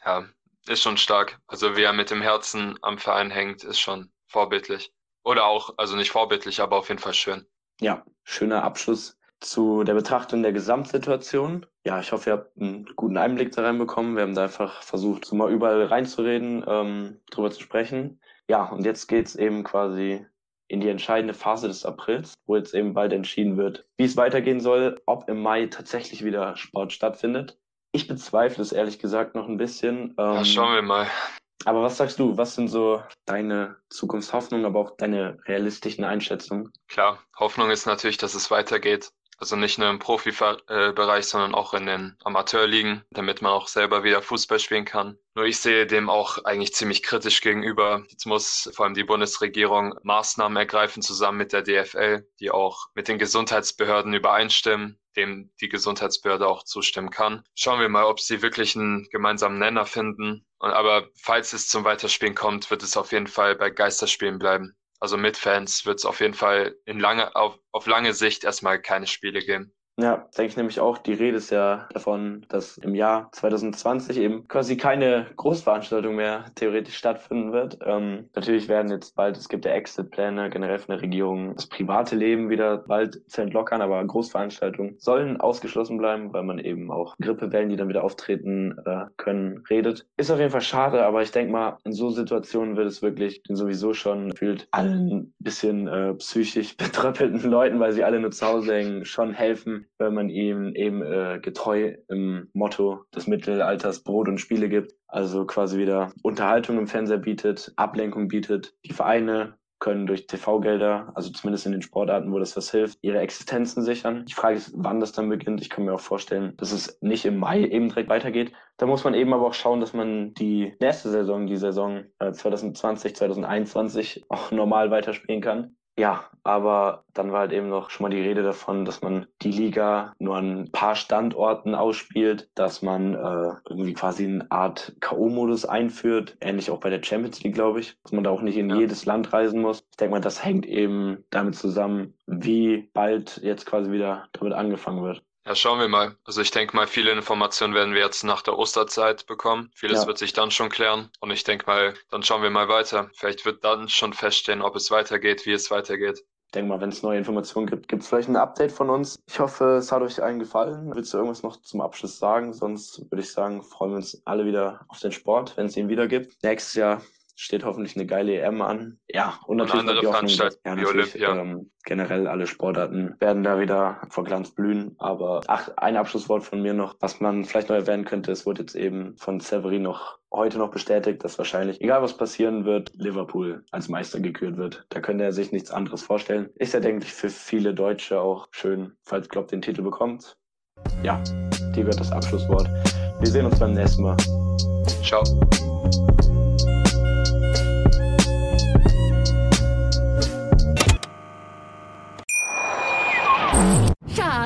Ja, ist schon stark. Also wie er mit dem Herzen am Verein hängt, ist schon vorbildlich. Oder auch, also nicht vorbildlich, aber auf jeden Fall schön. Ja, schöner Abschluss zu der Betrachtung der Gesamtsituation. Ja, ich hoffe, ihr habt einen guten Einblick da reinbekommen. Wir haben da einfach versucht, so mal überall reinzureden, ähm, drüber zu sprechen. Ja, und jetzt geht's eben quasi in die entscheidende Phase des Aprils, wo jetzt eben bald entschieden wird, wie es weitergehen soll, ob im Mai tatsächlich wieder Sport stattfindet. Ich bezweifle es ehrlich gesagt noch ein bisschen. Ähm, ja, schauen wir mal. Aber was sagst du? Was sind so deine Zukunftshoffnungen, aber auch deine realistischen Einschätzungen? Klar, Hoffnung ist natürlich, dass es weitergeht. Also nicht nur im Profibereich, sondern auch in den Amateurligen, damit man auch selber wieder Fußball spielen kann. Nur ich sehe dem auch eigentlich ziemlich kritisch gegenüber. Jetzt muss vor allem die Bundesregierung Maßnahmen ergreifen, zusammen mit der DFL, die auch mit den Gesundheitsbehörden übereinstimmen, dem die Gesundheitsbehörde auch zustimmen kann. Schauen wir mal, ob sie wirklich einen gemeinsamen Nenner finden. Aber falls es zum Weiterspielen kommt, wird es auf jeden Fall bei Geisterspielen bleiben. Also mit Fans wird es auf jeden Fall in lange, auf, auf lange Sicht erstmal keine Spiele geben. Ja, denke ich nämlich auch. Die Rede ist ja davon, dass im Jahr 2020 eben quasi keine Großveranstaltung mehr theoretisch stattfinden wird. Ähm, natürlich werden jetzt bald, es gibt ja Exit-Pläne generell von der Regierung, das private Leben wieder bald zu entlockern, aber Großveranstaltungen sollen ausgeschlossen bleiben, weil man eben auch Grippewellen, die dann wieder auftreten äh, können, redet. Ist auf jeden Fall schade, aber ich denke mal, in so Situationen wird es wirklich den sowieso schon fühlt allen bisschen äh, psychisch betröppelten Leuten, weil sie alle nur zu Hause hängen, schon helfen, wenn man ihm eben äh, getreu im Motto des Mittelalters Brot und Spiele gibt. Also quasi wieder Unterhaltung im Fernseher bietet, Ablenkung bietet, die Vereine können durch TV-Gelder, also zumindest in den Sportarten, wo das was hilft, ihre Existenzen sichern. Die Frage ist, wann das dann beginnt. Ich kann mir auch vorstellen, dass es nicht im Mai eben direkt weitergeht. Da muss man eben aber auch schauen, dass man die nächste Saison, die Saison 2020, äh, 2021 auch normal weiterspielen kann. Ja, aber dann war halt eben noch schon mal die Rede davon, dass man die Liga nur an ein paar Standorten ausspielt, dass man äh, irgendwie quasi eine Art K.O.-Modus einführt, ähnlich auch bei der Champions League, glaube ich, dass man da auch nicht in ja. jedes Land reisen muss. Ich denke mal, das hängt eben damit zusammen, wie bald jetzt quasi wieder damit angefangen wird. Ja, schauen wir mal. Also ich denke mal, viele Informationen werden wir jetzt nach der Osterzeit bekommen. Vieles ja. wird sich dann schon klären. Und ich denke mal, dann schauen wir mal weiter. Vielleicht wird dann schon feststehen, ob es weitergeht, wie es weitergeht. Ich denke mal, wenn es neue Informationen gibt, gibt es vielleicht ein Update von uns. Ich hoffe, es hat euch allen gefallen. Willst du irgendwas noch zum Abschluss sagen? Sonst würde ich sagen, freuen wir uns alle wieder auf den Sport, wenn es ihn wieder gibt. Nächstes Jahr steht hoffentlich eine geile EM an. Ja, und, und natürlich andere Veranstaltungen ja, wie Olympia. Ähm, generell alle Sportarten werden da wieder vor Glanz blühen. Aber ach, ein Abschlusswort von mir noch, was man vielleicht noch erwähnen könnte, es wurde jetzt eben von Severin noch heute noch bestätigt, dass wahrscheinlich, egal was passieren wird, Liverpool als Meister gekürt wird. Da könnte er sich nichts anderes vorstellen. Ist ja, denke ich, für viele Deutsche auch schön, falls Klopp den Titel bekommt. Ja, die wird das Abschlusswort. Wir sehen uns beim nächsten Mal. Ciao.